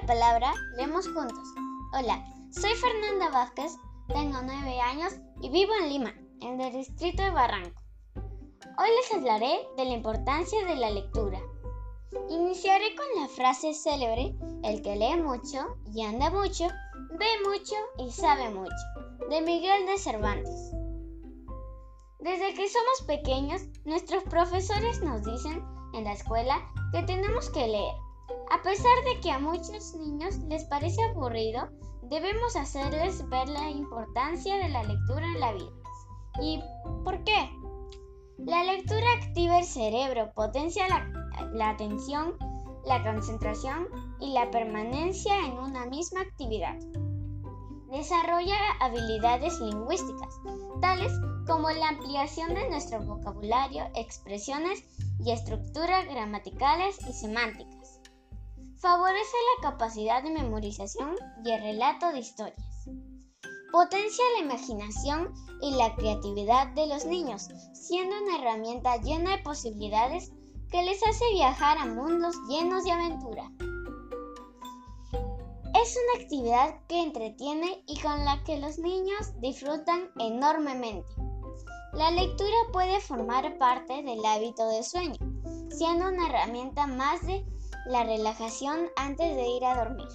la palabra, leemos juntos. Hola, soy Fernanda Vázquez, tengo nueve años y vivo en Lima, en el distrito de Barranco. Hoy les hablaré de la importancia de la lectura. Iniciaré con la frase célebre, el que lee mucho y anda mucho, ve mucho y sabe mucho, de Miguel de Cervantes. Desde que somos pequeños, nuestros profesores nos dicen en la escuela que tenemos que leer. A pesar de que a muchos niños les parece aburrido, debemos hacerles ver la importancia de la lectura en la vida. ¿Y por qué? La lectura activa el cerebro, potencia la, atención, la concentración y la permanencia en una misma actividad. Desarrolla habilidades lingüísticas, tales como la ampliación de nuestro vocabulario, expresiones y estructuras gramaticales y semánticas. Favorece la capacidad de memorización y el relato de historias. Potencia la imaginación y la creatividad de los niños, siendo una herramienta llena de posibilidades que les hace viajar a mundos llenos de aventura. Es una actividad que entretiene y con la que los niños disfrutan enormemente. La lectura puede formar parte del hábito de sueño, siendo una herramienta más de la relajación antes de ir a dormir.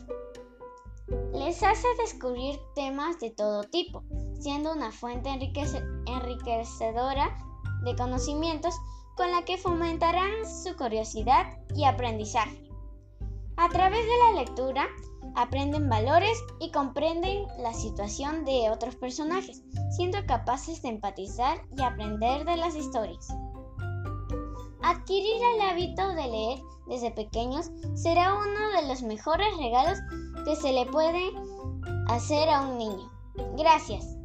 Les hace descubrir temas de todo tipo, siendo una fuente enriquecedora de conocimientos con la que fomentarán su curiosidad y aprendizaje. A través de la lectura, aprenden valores y comprenden la situación de otros personajes, siendo capaces de empatizar y aprender de las historias. Adquirir el hábito de leer desde pequeños será uno de los mejores regalos que se le puede hacer a un niño. Gracias.